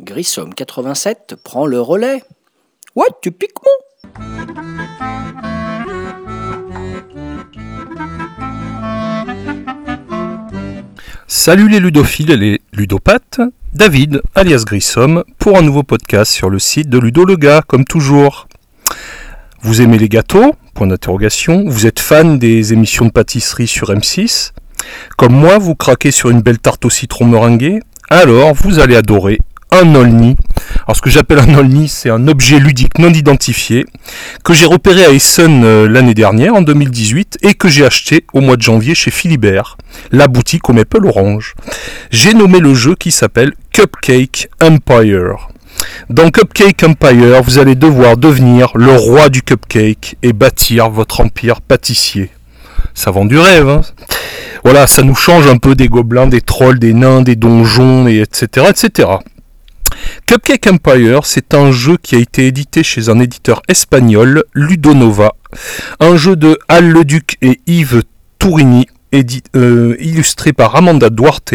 Grissom 87 prend le relais. Ouais, tu piques Salut les ludophiles et les ludopathes, David, alias Grissom, pour un nouveau podcast sur le site de Ludo le gars, comme toujours. Vous aimez les gâteaux? Point d'interrogation. Vous êtes fan des émissions de pâtisserie sur M6 Comme moi, vous craquez sur une belle tarte au citron meringuée? Alors, vous allez adorer un Olni. Alors ce que j'appelle un Olni, c'est un objet ludique non identifié que j'ai repéré à Essen euh, l'année dernière, en 2018, et que j'ai acheté au mois de janvier chez Philibert, la boutique au Maple Orange. J'ai nommé le jeu qui s'appelle Cupcake Empire. Dans Cupcake Empire, vous allez devoir devenir le roi du cupcake et bâtir votre empire pâtissier. Ça vend du rêve, hein Voilà, ça nous change un peu des gobelins, des trolls, des nains, des donjons, et etc., etc. Cupcake Empire, c'est un jeu qui a été édité chez un éditeur espagnol, Ludonova. Un jeu de Al Leduc et Yves Tourini, euh, illustré par Amanda Duarte,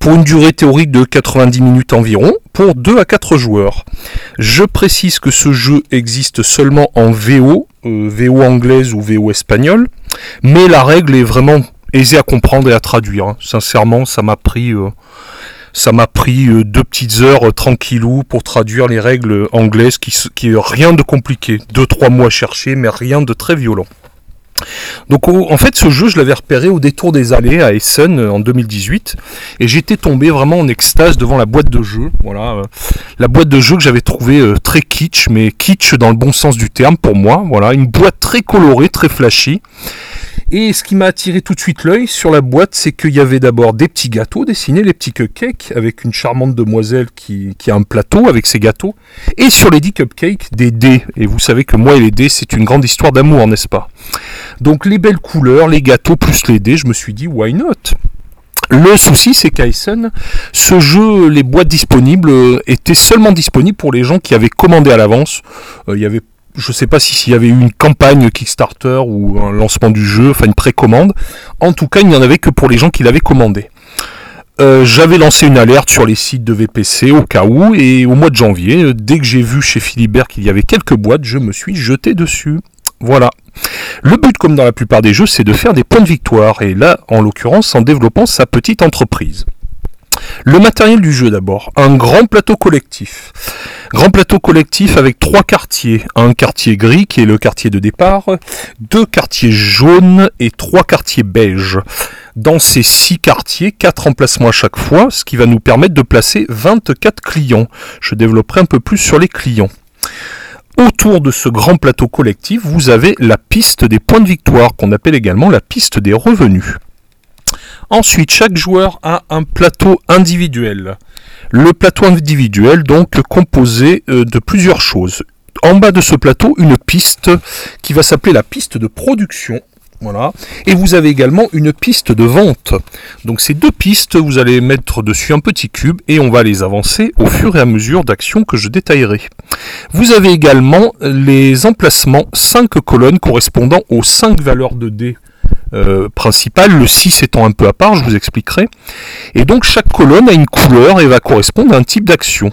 pour une durée théorique de 90 minutes environ, pour 2 à 4 joueurs. Je précise que ce jeu existe seulement en VO, euh, VO anglaise ou VO espagnole, mais la règle est vraiment aisée à comprendre et à traduire. Hein. Sincèrement, ça m'a pris... Euh, ça m'a pris euh, deux petites heures euh, tranquillou pour traduire les règles anglaises qui, qui rien de compliqué. Deux, trois mois chercher, mais rien de très violent. Donc en fait ce jeu je l'avais repéré au détour des allées à Essen euh, en 2018 et j'étais tombé vraiment en extase devant la boîte de jeu. Voilà, la boîte de jeu que j'avais trouvée très kitsch mais kitsch dans le bon sens du terme pour moi. Voilà, une boîte très colorée, très flashy et ce qui m'a attiré tout de suite l'œil sur la boîte, c'est qu'il y avait d'abord des petits gâteaux dessinés, les petits cupcakes, avec une charmante demoiselle qui, a un plateau avec ses gâteaux. Et sur les 10 cupcakes, des dés. Et vous savez que moi et les dés, c'est une grande histoire d'amour, n'est-ce pas? Donc les belles couleurs, les gâteaux plus les dés, je me suis dit, why not? Le souci, c'est qu'à ce jeu, les boîtes disponibles euh, étaient seulement disponibles pour les gens qui avaient commandé à l'avance. Euh, il avait je ne sais pas si s'il y avait eu une campagne Kickstarter ou un lancement du jeu, enfin une précommande. En tout cas, il n'y en avait que pour les gens qui l'avaient commandé. Euh, j'avais lancé une alerte sur les sites de VPC au cas où, et au mois de janvier, euh, dès que j'ai vu chez Philibert qu'il y avait quelques boîtes, je me suis jeté dessus. Voilà. Le but, comme dans la plupart des jeux, c'est de faire des points de victoire, et là, en l'occurrence, en développant sa petite entreprise. Le matériel du jeu d'abord, un grand plateau collectif. Grand plateau collectif avec trois quartiers. Un quartier gris qui est le quartier de départ, deux quartiers jaunes et trois quartiers beiges. Dans ces six quartiers, quatre emplacements à chaque fois, ce qui va nous permettre de placer 24 clients. Je développerai un peu plus sur les clients. Autour de ce grand plateau collectif, vous avez la piste des points de victoire, qu'on appelle également la piste des revenus. Ensuite, chaque joueur a un plateau individuel. Le plateau individuel, donc, composé euh, de plusieurs choses. En bas de ce plateau, une piste qui va s'appeler la piste de production. Voilà. Et vous avez également une piste de vente. Donc ces deux pistes, vous allez mettre dessus un petit cube et on va les avancer au fur et à mesure d'actions que je détaillerai. Vous avez également les emplacements 5 colonnes correspondant aux 5 valeurs de dés euh, principal, le 6 étant un peu à part, je vous expliquerai. Et donc chaque colonne a une couleur et va correspondre à un type d'action.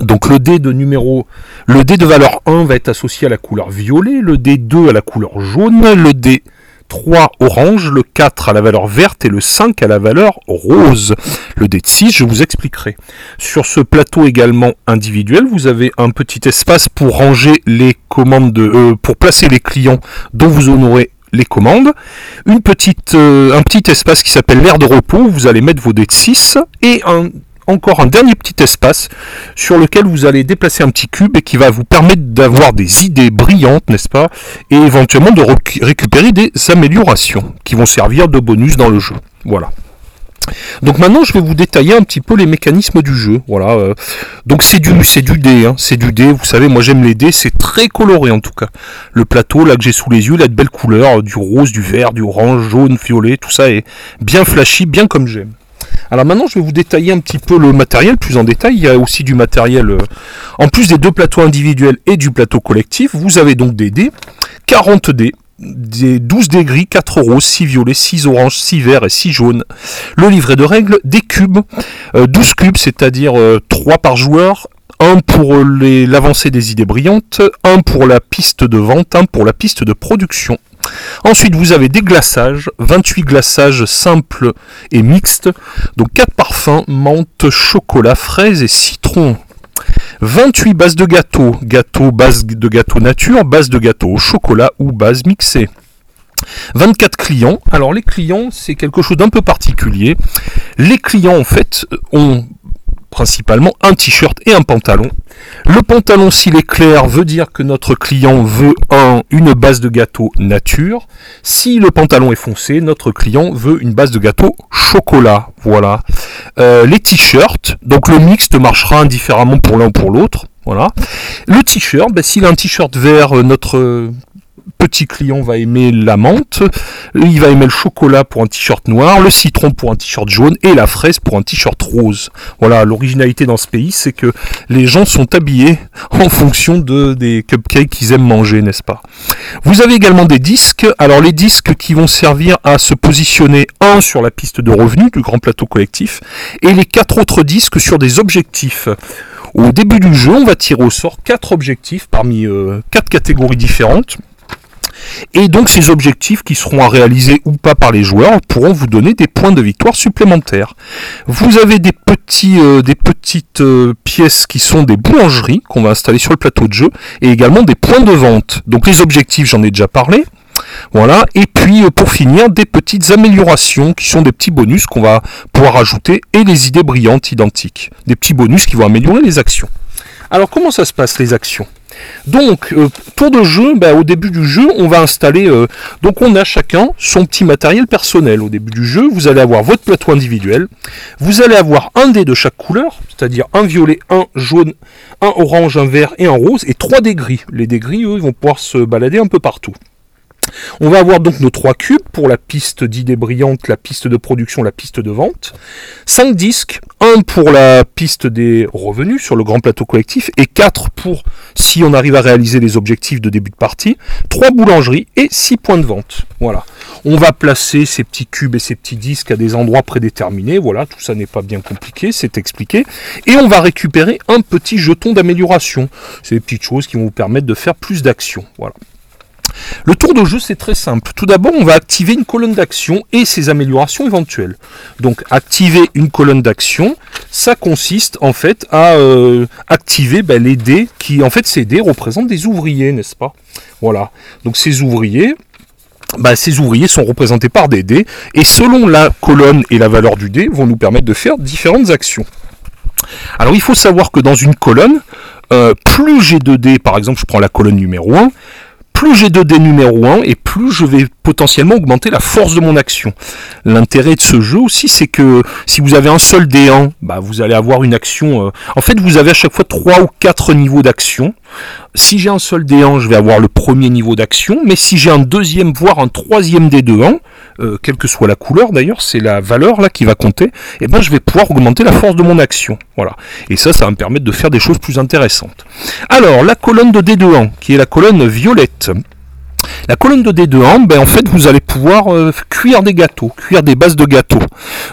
Donc le dé de numéro, le dé de valeur 1 va être associé à la couleur violet, le dé 2 à la couleur jaune, le dé 3 orange, le 4 à la valeur verte et le 5 à la valeur rose. Le dé de 6, je vous expliquerai. Sur ce plateau également individuel, vous avez un petit espace pour ranger les commandes, de, euh, pour placer les clients dont vous honorez les commandes, euh, un petit espace qui s'appelle l'air de repos, où vous allez mettre vos dés de 6, et encore un dernier petit espace sur lequel vous allez déplacer un petit cube et qui va vous permettre d'avoir des idées brillantes, n'est-ce pas, et éventuellement de récupérer des améliorations qui vont servir de bonus dans le jeu. Voilà. Donc maintenant, je vais vous détailler un petit peu les mécanismes du jeu. Voilà. Euh. Donc c'est du, c'est du dé, hein. c'est du dé. Vous savez, moi j'aime les dés, c'est très coloré en tout cas. Le plateau là que j'ai sous les yeux, il a de belles couleurs, du rose, du vert, du orange, jaune, violet, tout ça est bien flashy, bien comme j'aime. Alors maintenant, je vais vous détailler un petit peu le matériel plus en détail. Il y a aussi du matériel, euh, en plus des deux plateaux individuels et du plateau collectif, vous avez donc des dés, 40 dés, des 12 dés gris, 4 roses, 6 violets, 6 oranges, 6 verts et 6 jaunes. Le livret de règles, des cubes, 12 cubes, c'est-à-dire 3 par joueur, un pour l'avancée des idées brillantes, un pour la piste de vente, un pour la piste de production. Ensuite, vous avez des glaçages, 28 glaçages simples et mixtes, donc 4 parfums, menthe, chocolat, fraise et citron. 28 bases de gâteau, gâteau, base de gâteau nature, base de gâteau au chocolat ou base mixée. 24 clients. Alors les clients, c'est quelque chose d'un peu particulier. Les clients, en fait, ont principalement un t-shirt et un pantalon. Le pantalon, s'il est clair, veut dire que notre client veut un, une base de gâteau nature. Si le pantalon est foncé, notre client veut une base de gâteau chocolat. Voilà. Euh, les t-shirts, donc le mixte marchera indifféremment pour l'un ou pour l'autre. Voilà. Le t-shirt, ben, s'il a un t-shirt vert, euh, notre petit client va aimer la menthe, il va aimer le chocolat pour un t-shirt noir, le citron pour un t-shirt jaune et la fraise pour un t-shirt rose. Voilà, l'originalité dans ce pays, c'est que les gens sont habillés en fonction de, des cupcakes qu'ils aiment manger, n'est-ce pas? Vous avez également des disques. Alors les disques qui vont servir à se positionner un sur la piste de revenus du grand plateau collectif et les quatre autres disques sur des objectifs. Au début du jeu, on va tirer au sort quatre objectifs parmi euh, quatre catégories différentes. Et donc ces objectifs qui seront à réaliser ou pas par les joueurs pourront vous donner des points de victoire supplémentaires. Vous avez des, euh, des petites euh, pièces qui sont des boulangeries qu'on va installer sur le plateau de jeu et également des points de vente. Donc les objectifs, j'en ai déjà parlé. Voilà, et puis euh, pour finir, des petites améliorations qui sont des petits bonus qu'on va pouvoir ajouter et les idées brillantes identiques. Des petits bonus qui vont améliorer les actions. Alors comment ça se passe les actions? Donc, euh, tour de jeu, bah, au début du jeu, on va installer. Euh, donc, on a chacun son petit matériel personnel. Au début du jeu, vous allez avoir votre plateau individuel. Vous allez avoir un dé de chaque couleur, c'est-à-dire un violet, un jaune, un orange, un vert et un rose, et trois dés gris. Les dés gris, eux, ils vont pouvoir se balader un peu partout. On va avoir donc nos trois cubes pour la piste d'idées brillantes, la piste de production, la piste de vente. Cinq disques, un pour la piste des revenus sur le grand plateau collectif et quatre pour si on arrive à réaliser les objectifs de début de partie. Trois boulangeries et six points de vente. Voilà. On va placer ces petits cubes et ces petits disques à des endroits prédéterminés. Voilà, tout ça n'est pas bien compliqué, c'est expliqué. Et on va récupérer un petit jeton d'amélioration. C'est des petites choses qui vont vous permettre de faire plus d'actions. Voilà. Le tour de jeu, c'est très simple. Tout d'abord, on va activer une colonne d'action et ses améliorations éventuelles. Donc, activer une colonne d'action, ça consiste en fait à euh, activer ben, les dés qui, en fait, ces dés représentent des ouvriers, n'est-ce pas? Voilà. Donc, ces ouvriers, ben, ces ouvriers sont représentés par des dés, et selon la colonne et la valeur du dé, vont nous permettre de faire différentes actions. Alors il faut savoir que dans une colonne, euh, plus j'ai de dés, par exemple je prends la colonne numéro 1, plus j'ai de dés numéro 1 et plus je vais potentiellement augmenter la force de mon action. L'intérêt de ce jeu aussi, c'est que si vous avez un seul dé 1, bah, vous allez avoir une action... Euh, en fait, vous avez à chaque fois 3 ou 4 niveaux d'action. Si j'ai un seul dé 1, je vais avoir le premier niveau d'action, mais si j'ai un deuxième, voire un troisième dé de 1, euh, quelle que soit la couleur d'ailleurs, c'est la valeur là qui va compter, et eh ben je vais pouvoir augmenter la force de mon action. Voilà. Et ça, ça va me permettre de faire des choses plus intéressantes. Alors, la colonne de d 1 qui est la colonne violette. La colonne de d 1 ben en fait, vous allez pouvoir euh, cuire des gâteaux, cuire des bases de gâteaux.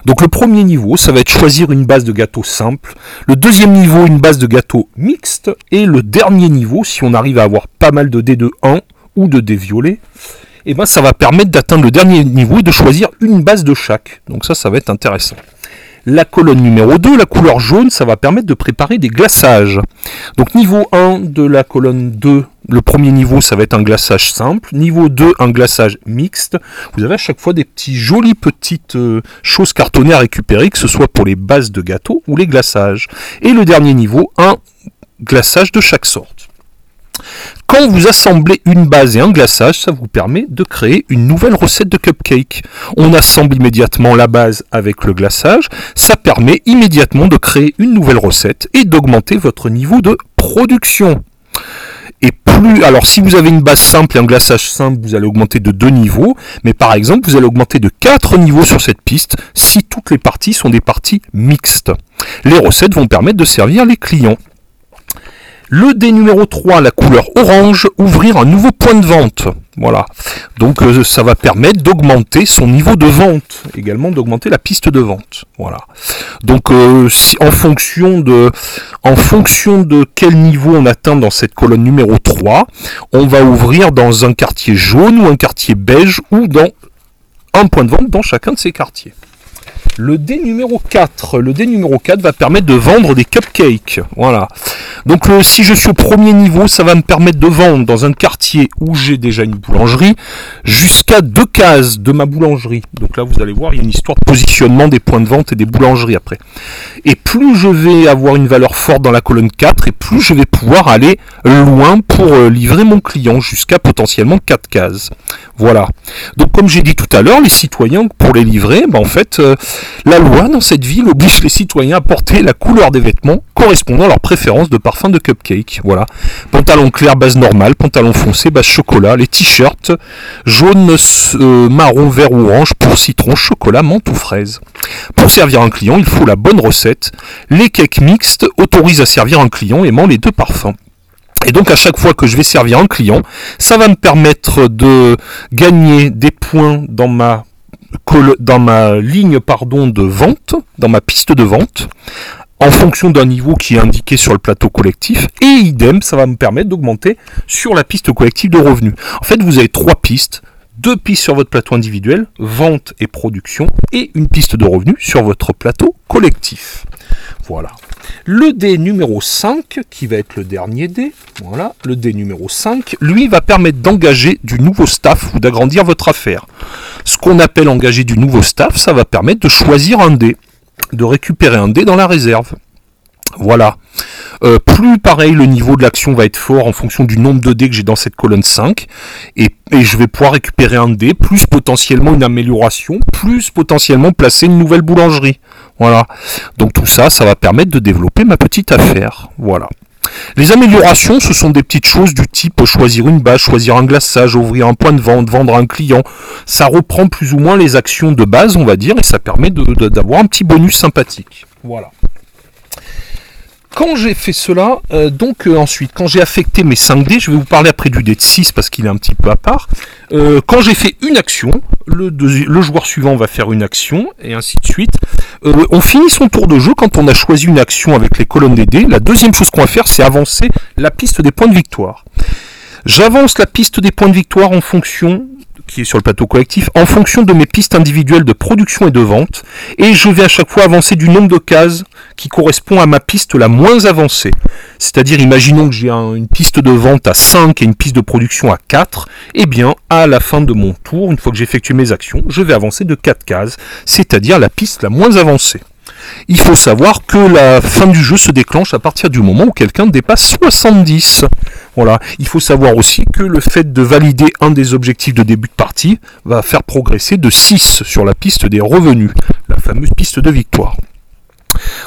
Donc le premier niveau, ça va être choisir une base de gâteau simple. Le deuxième niveau, une base de gâteau mixte. Et le dernier niveau, si on arrive à avoir pas mal de d 1 ou de dés violets, et eh ben ça va permettre d'atteindre le dernier niveau et de choisir une base de chaque. Donc ça, ça va être intéressant. La colonne numéro 2, la couleur jaune, ça va permettre de préparer des glaçages. Donc niveau 1 de la colonne 2, le premier niveau, ça va être un glaçage simple. Niveau 2, un glaçage mixte. Vous avez à chaque fois des petits jolies petites euh, choses cartonnées à récupérer, que ce soit pour les bases de gâteaux ou les glaçages. Et le dernier niveau, un glaçage de chaque sorte. Quand vous assemblez une base et un glaçage, ça vous permet de créer une nouvelle recette de cupcake. On assemble immédiatement la base avec le glaçage, ça permet immédiatement de créer une nouvelle recette et d'augmenter votre niveau de production. Et plus, alors si vous avez une base simple et un glaçage simple, vous allez augmenter de deux niveaux. Mais par exemple, vous allez augmenter de quatre niveaux sur cette piste si toutes les parties sont des parties mixtes. Les recettes vont permettre de servir les clients. Le dé numéro 3, la couleur orange, ouvrir un nouveau point de vente. Voilà. Donc euh, ça va permettre d'augmenter son niveau de vente, également d'augmenter la piste de vente. Voilà. Donc euh, en fonction de en fonction de quel niveau on atteint dans cette colonne numéro 3, on va ouvrir dans un quartier jaune ou un quartier beige ou dans un point de vente dans chacun de ces quartiers. Le dé numéro 4. Le dé numéro 4 va permettre de vendre des cupcakes. Voilà. Donc euh, si je suis au premier niveau, ça va me permettre de vendre dans un quartier où j'ai déjà une boulangerie jusqu'à deux cases de ma boulangerie. Donc là, vous allez voir, il y a une histoire de positionnement des points de vente et des boulangeries après. Et plus je vais avoir une valeur forte dans la colonne 4, et plus je vais pouvoir aller loin pour euh, livrer mon client jusqu'à potentiellement 4 cases. Voilà. Donc comme j'ai dit tout à l'heure, les citoyens, pour les livrer, ben, en fait, euh, la loi dans cette ville oblige les citoyens à porter la couleur des vêtements correspondant à leur préférence de parfum de cupcake. Voilà. Pantalon clair, base normale, pantalon foncé, base chocolat, les t-shirts jaune, euh, marron, vert ou orange pour citron, chocolat, menthe ou fraise. Pour servir un client, il faut la bonne recette. Les cakes mixtes autorisent à servir un client aimant les deux parfums. Et donc à chaque fois que je vais servir un client, ça va me permettre de gagner des points dans ma dans ma ligne pardon, de vente, dans ma piste de vente, en fonction d'un niveau qui est indiqué sur le plateau collectif, et idem, ça va me permettre d'augmenter sur la piste collective de revenus. En fait, vous avez trois pistes, deux pistes sur votre plateau individuel, vente et production, et une piste de revenus sur votre plateau collectif. Voilà. Le dé numéro 5, qui va être le dernier dé, voilà, le dé numéro 5, lui va permettre d'engager du nouveau staff ou d'agrandir votre affaire. Ce qu'on appelle engager du nouveau staff, ça va permettre de choisir un dé, de récupérer un dé dans la réserve. Voilà. Euh, plus pareil, le niveau de l'action va être fort en fonction du nombre de dés que j'ai dans cette colonne 5. Et, et, je vais pouvoir récupérer un dé, plus potentiellement une amélioration, plus potentiellement placer une nouvelle boulangerie. Voilà. Donc tout ça, ça va permettre de développer ma petite affaire. Voilà. Les améliorations, ce sont des petites choses du type choisir une base, choisir un glaçage, ouvrir un point de vente, vendre un client. Ça reprend plus ou moins les actions de base, on va dire, et ça permet d'avoir un petit bonus sympathique. Voilà. Quand j'ai fait cela, euh, donc euh, ensuite, quand j'ai affecté mes 5 dés, je vais vous parler après du dé de 6 parce qu'il est un petit peu à part. Euh, quand j'ai fait une action, le, le, joueur suivant va faire une action, et ainsi de suite. on finit son tour de jeu quand on a choisi une action avec les colonnes des dés. La deuxième chose qu'on va faire, c'est avancer la piste des points de victoire. J'avance la piste des points de victoire en fonction qui est sur le plateau collectif, en fonction de mes pistes individuelles de production et de vente, et je vais à chaque fois avancer du nombre de cases qui correspond à ma piste la moins avancée. C'est-à-dire, imaginons que j'ai une piste de vente à 5 et une piste de production à 4, eh bien, à la fin de mon tour, une fois que j'ai effectué mes actions, je vais avancer de 4 cases, c'est-à-dire la piste la moins avancée. Il faut savoir que la fin du jeu se déclenche à partir du moment où quelqu'un dépasse 70. Voilà. Il faut savoir aussi que le fait de valider un des objectifs de début de partie va faire progresser de 6 sur la piste des revenus, la fameuse piste de victoire.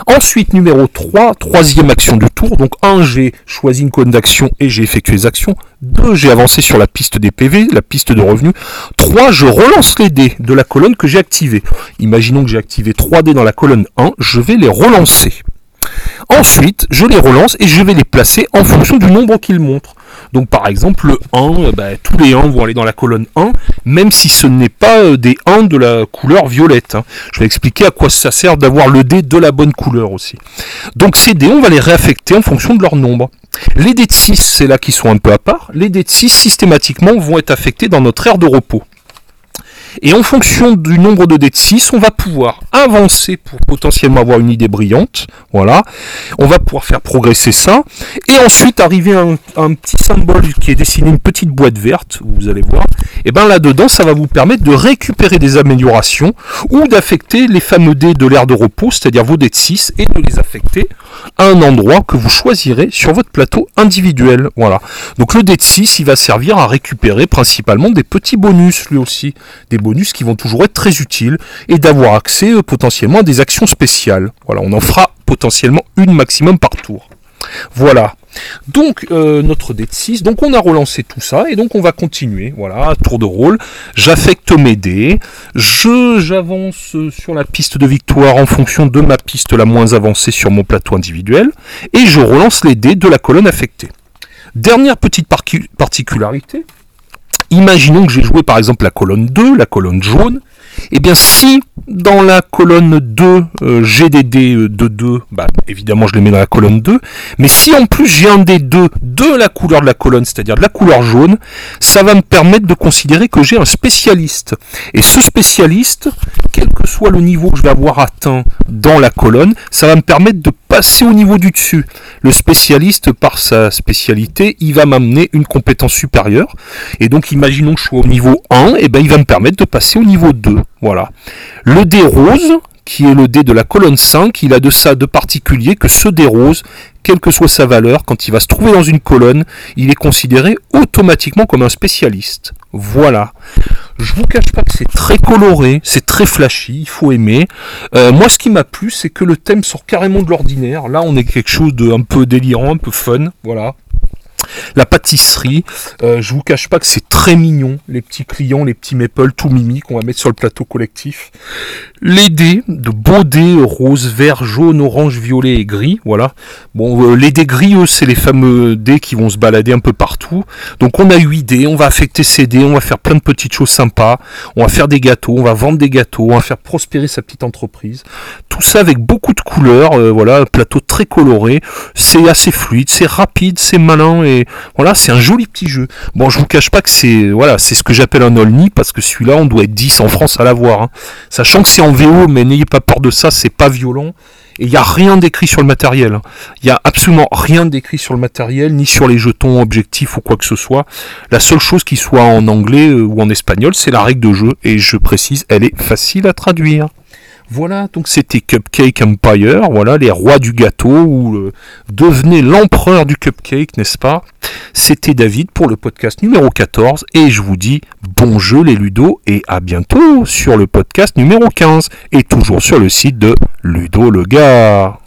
Ensuite, numéro 3, troisième action du tour. Donc 1, j'ai choisi une colonne d'action et j'ai effectué les actions. 2, j'ai avancé sur la piste des PV, la piste de revenus. 3, je relance les dés de la colonne que j'ai activée. Imaginons que j'ai activé 3 dés dans la colonne 1, je vais les relancer. Ensuite, je les relance et je vais les placer en fonction du nombre qu'ils montrent. Donc par exemple, le 1, euh, bah, tous les 1 vont aller dans la colonne 1, même si ce n'est pas euh, des 1 de la couleur violette. Hein. Je vais expliquer à quoi ça sert d'avoir le dé de la bonne couleur aussi. Donc ces dés, on va les réaffecter en fonction de leur nombre. Les dés de 6, c'est là qu'ils sont un peu à part. Les dés de 6, systématiquement, vont être affectés dans notre aire de repos. Et en fonction du nombre de dés de 6, on va pouvoir avancer pour potentiellement avoir une idée brillante. Voilà. On va pouvoir faire progresser ça. Et ensuite arriver à un, petit symbole qui est dessiné une petite boîte verte, vous allez voir. Et bien là-dedans, ça va vous permettre de récupérer des améliorations ou d'affecter les fameux dés de l'air de repos, c'est-à-dire vos dés de 6, et de les affecter à un endroit que vous choisirez sur votre plateau individuel. Voilà. Donc le dé de 6, il va servir à récupérer principalement des petits bonus lui aussi. Bonus qui vont toujours être très utiles et d'avoir accès euh, potentiellement à des actions spéciales. Voilà, on en fera potentiellement une maximum par tour. Voilà. Donc euh, notre dé de 6, donc on a relancé tout ça et donc on va continuer. Voilà, tour de rôle. J'affecte mes dés, je j'avance sur la piste de victoire en fonction de ma piste la moins avancée sur mon plateau individuel et je relance les dés de la colonne affectée. Dernière petite particularité, imaginons que j'ai joué par exemple la colonne 2, la colonne jaune, eh bien si dans la colonne 2 euh, j'ai des dés euh, de 2, bah, évidemment je les mets dans la colonne 2, mais si en plus j'ai un des 2 de la couleur de la colonne, c'est-à-dire de la couleur jaune, ça va me permettre de considérer que j'ai un spécialiste. Et ce spécialiste, quel que soit le niveau que je vais avoir atteint dans la colonne, ça va me permettre de passer au niveau du dessus. Le spécialiste, par sa spécialité, il va m'amener une compétence supérieure. Et donc imaginons que je sois au niveau 1, et ben il va me permettre de passer au niveau 2. Voilà. Le dé rose, qui est le dé de la colonne 5, il a de ça de particulier que ce dé rose, quelle que soit sa valeur, quand il va se trouver dans une colonne, il est considéré automatiquement comme un spécialiste. Voilà. Je vous cache pas que c'est très coloré, c'est très flashy, il faut aimer. Euh, moi, ce qui m'a plu, c'est que le thème sort carrément de l'ordinaire. Là, on est quelque chose de un peu délirant, un peu fun, voilà. La pâtisserie, euh, je vous cache pas que c'est très mignon, les petits clients, les petits maple tout mimi qu'on va mettre sur le plateau collectif. Les dés, de beaux dés rose, vert, jaune, orange, violet et gris, voilà. Euh, les dés gris, eux, c'est les fameux dés qui vont se balader un peu partout. Donc on a 8 dés, on va affecter ces dés, on va faire plein de petites choses sympas, on va faire des gâteaux, on va vendre des gâteaux, on va faire prospérer sa petite entreprise. Tout ça avec beaucoup de couleurs, euh, voilà, un plateau très coloré, c'est assez fluide, c'est rapide, c'est malin et voilà, c'est un joli petit jeu. Bon, je vous cache pas que c'est voilà, c'est ce que j'appelle un Olni parce que celui-là, on doit être 10 en France à l'avoir. Hein. Sachant que c'est en VO, mais n'ayez pas peur de ça, c'est pas violent. Et il n'y a rien d'écrit sur le matériel. Hein. Il n'y a absolument rien d'écrit sur le matériel, ni sur les jetons objectifs ou quoi que ce soit. La seule chose qui soit en anglais euh, ou en espagnol, c'est la règle de jeu. Et je précise, elle est facile à traduire. Voilà, donc c'était Cupcake Empire, voilà, les rois du gâteau, ou euh, devenez l'empereur du cupcake, n'est-ce pas? C'était David pour le podcast numéro 14, et je vous dis bon jeu les Ludo, et à bientôt sur le podcast numéro 15, et toujours sur le site de Ludo le gars.